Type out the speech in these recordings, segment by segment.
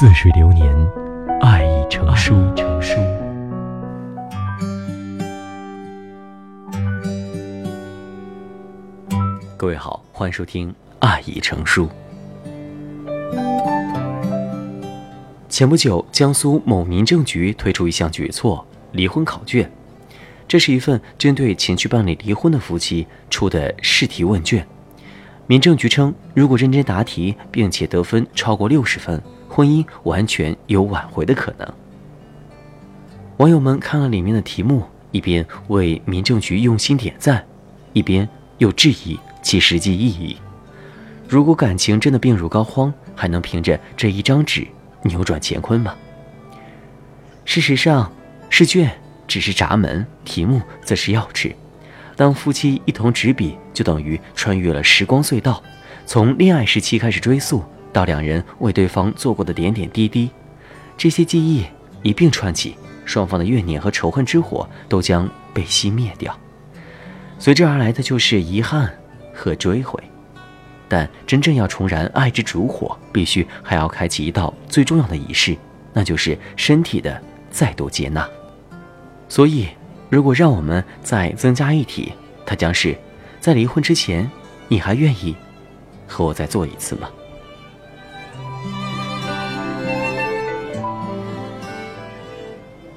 似水流年，爱已成书。各位好，欢迎收听《爱已成书》。前不久，江苏某民政局推出一项举措——离婚考卷。这是一份针对前去办理离婚的夫妻出的试题问卷。民政局称，如果认真答题，并且得分超过六十分，婚姻完全有挽回的可能。网友们看了里面的题目，一边为民政局用心点赞，一边又质疑其实际意义。如果感情真的病入膏肓，还能凭着这一张纸扭转乾坤吗？事实上，试卷只是闸门，题目则是钥匙。当夫妻一同执笔，就等于穿越了时光隧道，从恋爱时期开始追溯，到两人为对方做过的点点滴滴，这些记忆一并串起，双方的怨念和仇恨之火都将被熄灭掉，随之而来的就是遗憾和追悔。但真正要重燃爱之烛火，必须还要开启一道最重要的仪式，那就是身体的再度接纳。所以。如果让我们再增加一题，它将是：在离婚之前，你还愿意和我再做一次吗？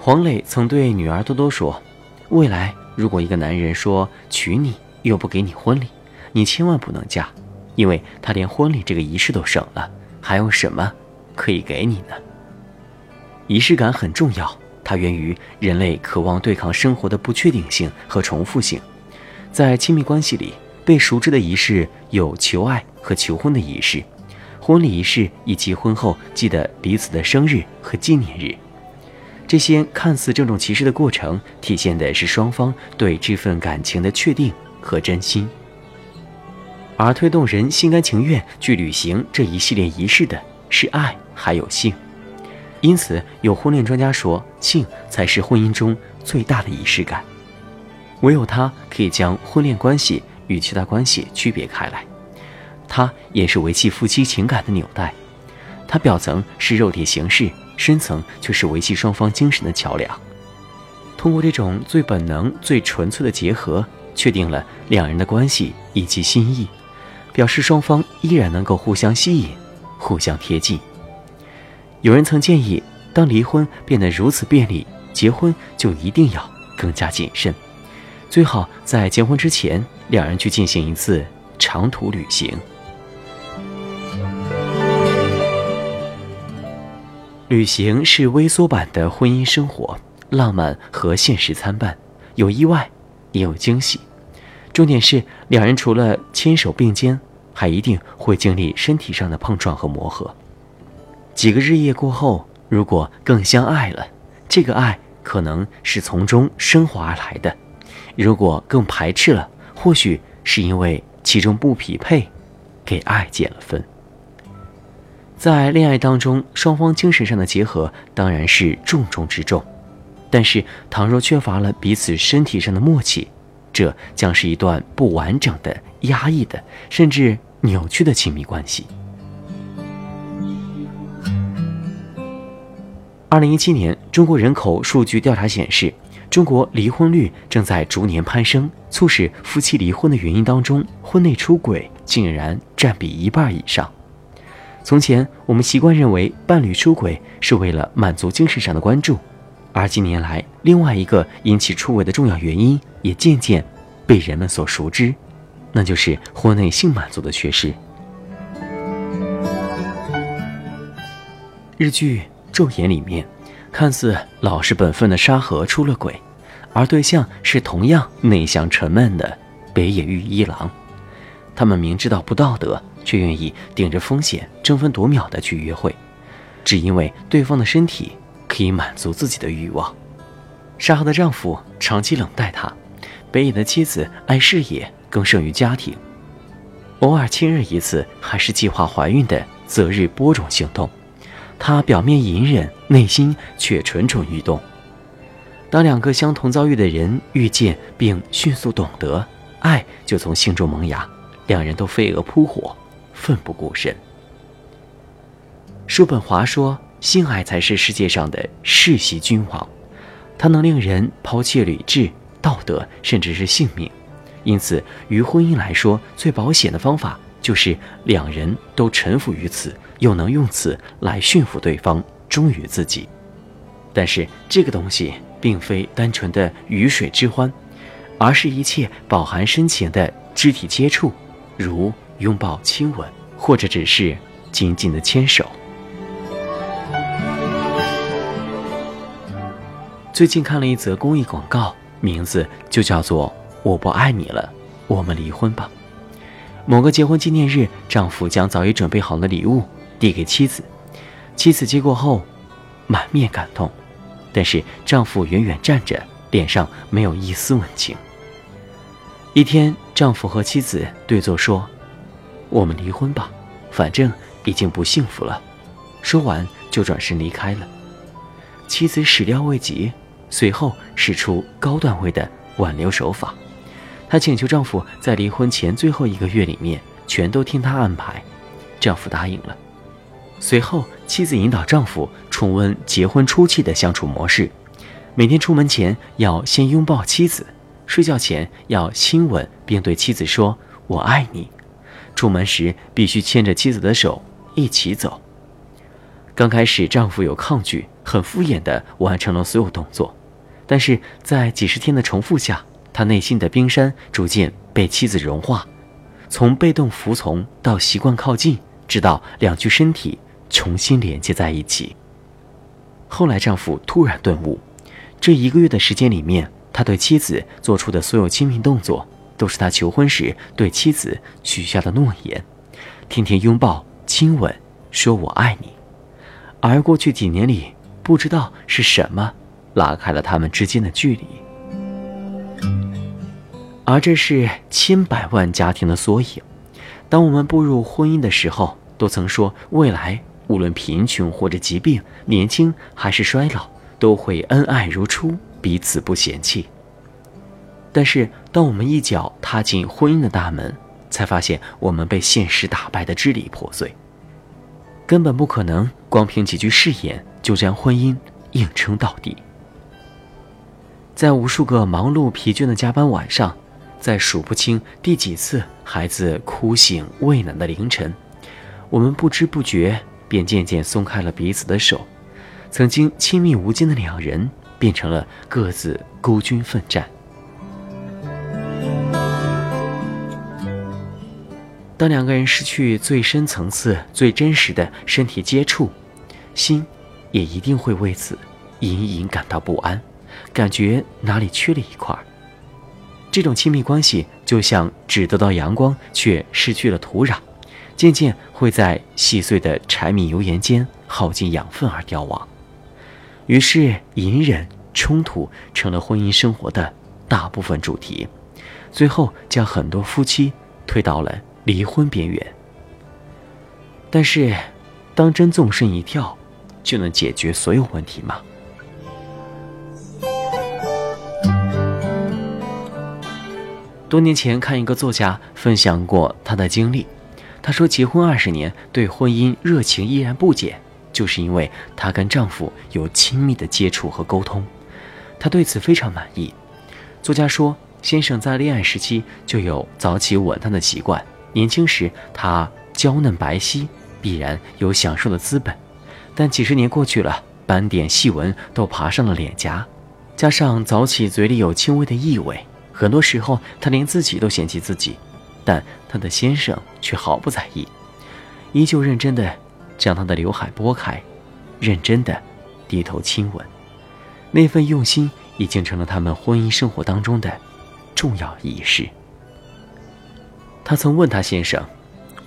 黄磊曾对女儿多多说：“未来如果一个男人说娶你又不给你婚礼，你千万不能嫁，因为他连婚礼这个仪式都省了，还有什么可以给你呢？仪式感很重要。”它源于人类渴望对抗生活的不确定性和重复性。在亲密关系里，被熟知的仪式有求爱和求婚的仪式、婚礼仪式以及婚后记得彼此的生日和纪念日。这些看似郑重其事的过程，体现的是双方对这份感情的确定和真心。而推动人心甘情愿去履行这一系列仪式的是爱，还有性。因此，有婚恋专家说，性才是婚姻中最大的仪式感，唯有它可以将婚恋关系与其他关系区别开来，它也是维系夫妻情感的纽带，它表层是肉体形式，深层却是维系双方精神的桥梁。通过这种最本能、最纯粹的结合，确定了两人的关系以及心意，表示双方依然能够互相吸引、互相贴近。有人曾建议，当离婚变得如此便利，结婚就一定要更加谨慎，最好在结婚之前，两人去进行一次长途旅行。旅行是微缩版的婚姻生活，浪漫和现实参半，有意外，也有惊喜。重点是，两人除了牵手并肩，还一定会经历身体上的碰撞和磨合。几个日夜过后，如果更相爱了，这个爱可能是从中升华而来的；如果更排斥了，或许是因为其中不匹配，给爱减了分。在恋爱当中，双方精神上的结合当然是重中之重，但是倘若缺乏了彼此身体上的默契，这将是一段不完整的、压抑的，甚至扭曲的亲密关系。二零一七年，中国人口数据调查显示，中国离婚率正在逐年攀升。促使夫妻离婚的原因当中，婚内出轨竟然占比一半以上。从前，我们习惯认为伴侣出轨是为了满足精神上的关注，而近年来，另外一个引起出轨的重要原因也渐渐被人们所熟知，那就是婚内性满足的缺失。日剧。《昼颜》里面，看似老实本分的沙河出了轨，而对象是同样内向沉闷的北野玉一郎。他们明知道不道德，却愿意顶着风险争分夺秒的去约会，只因为对方的身体可以满足自己的欲望。沙河的丈夫长期冷待她，北野的妻子爱事业更胜于家庭，偶尔亲热一次还是计划怀孕的择日播种行动。他表面隐忍，内心却蠢蠢欲动。当两个相同遭遇的人遇见并迅速懂得，爱就从心中萌芽，两人都飞蛾扑火，奋不顾身。叔本华说：“性爱才是世界上的世袭君王，它能令人抛弃理智、道德，甚至是性命。因此，于婚姻来说，最保险的方法就是两人都臣服于此，又能用此来驯服对方，忠于自己。但是，这个东西并非单纯的鱼水之欢，而是一切饱含深情的肢体接触，如拥抱、亲吻，或者只是紧紧的牵手。最近看了一则公益广告，名字就叫做。我不爱你了，我们离婚吧。某个结婚纪念日，丈夫将早已准备好的礼物递给妻子，妻子接过后满面感动，但是丈夫远远站着，脸上没有一丝温情。一天，丈夫和妻子对坐说：“我们离婚吧，反正已经不幸福了。”说完就转身离开了。妻子始料未及，随后使出高段位的挽留手法。她请求丈夫在离婚前最后一个月里面全都听她安排，丈夫答应了。随后，妻子引导丈夫重温结婚初期的相处模式：每天出门前要先拥抱妻子，睡觉前要亲吻并对妻子说“我爱你”，出门时必须牵着妻子的手一起走。刚开始，丈夫有抗拒，很敷衍地完成了所有动作，但是在几十天的重复下。他内心的冰山逐渐被妻子融化，从被动服从到习惯靠近，直到两具身体重新连接在一起。后来，丈夫突然顿悟，这一个月的时间里面，他对妻子做出的所有亲密动作，都是他求婚时对妻子许下的诺言：天天拥抱、亲吻，说我爱你。而过去几年里，不知道是什么拉开了他们之间的距离。而这是千百万家庭的缩影。当我们步入婚姻的时候，都曾说未来无论贫穷或者疾病，年轻还是衰老，都会恩爱如初，彼此不嫌弃。但是，当我们一脚踏进婚姻的大门，才发现我们被现实打败的支离破碎，根本不可能光凭几句誓言就将婚姻硬撑到底。在无数个忙碌疲倦的加班晚上。在数不清第几次孩子哭醒喂奶的凌晨，我们不知不觉便渐渐松开了彼此的手。曾经亲密无间的两人，变成了各自孤军奋战。当两个人失去最深层次、最真实的身体接触，心也一定会为此隐隐感到不安，感觉哪里缺了一块。这种亲密关系就像只得到阳光却失去了土壤，渐渐会在细碎的柴米油盐间耗尽养分而凋亡。于是，隐忍、冲突成了婚姻生活的大部分主题，最后将很多夫妻推到了离婚边缘。但是，当真纵身一跳，就能解决所有问题吗？多年前看一个作家分享过他的经历，他说结婚二十年对婚姻热情依然不减，就是因为她跟丈夫有亲密的接触和沟通，她对此非常满意。作家说，先生在恋爱时期就有早起吻她的习惯，年轻时她娇嫩白皙，必然有享受的资本，但几十年过去了，斑点细纹都爬上了脸颊，加上早起嘴里有轻微的异味。很多时候，她连自己都嫌弃自己，但她的先生却毫不在意，依旧认真的将她的刘海拨开，认真的低头亲吻。那份用心已经成了他们婚姻生活当中的重要仪式。他曾问他先生：“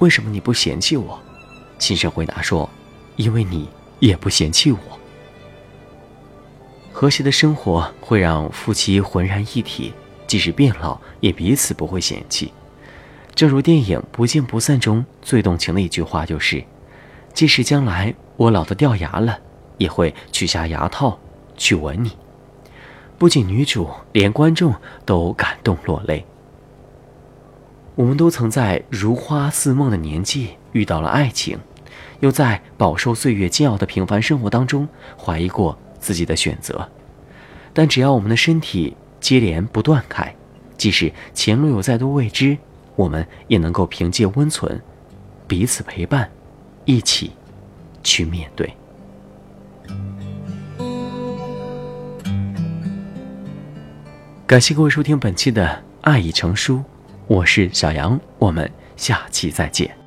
为什么你不嫌弃我？”先生回答说：“因为你也不嫌弃我。”和谐的生活会让夫妻浑然一体。即使变老，也彼此不会嫌弃。正如电影《不见不散》中最动情的一句话就是：“即使将来我老得掉牙了，也会取下牙套去吻你。”不仅女主，连观众都感动落泪。我们都曾在如花似梦的年纪遇到了爱情，又在饱受岁月煎熬的平凡生活当中怀疑过自己的选择。但只要我们的身体接连不断开，即使前路有再多未知，我们也能够凭借温存，彼此陪伴，一起去面对。感谢各位收听本期的《爱已成书》，我是小杨，我们下期再见。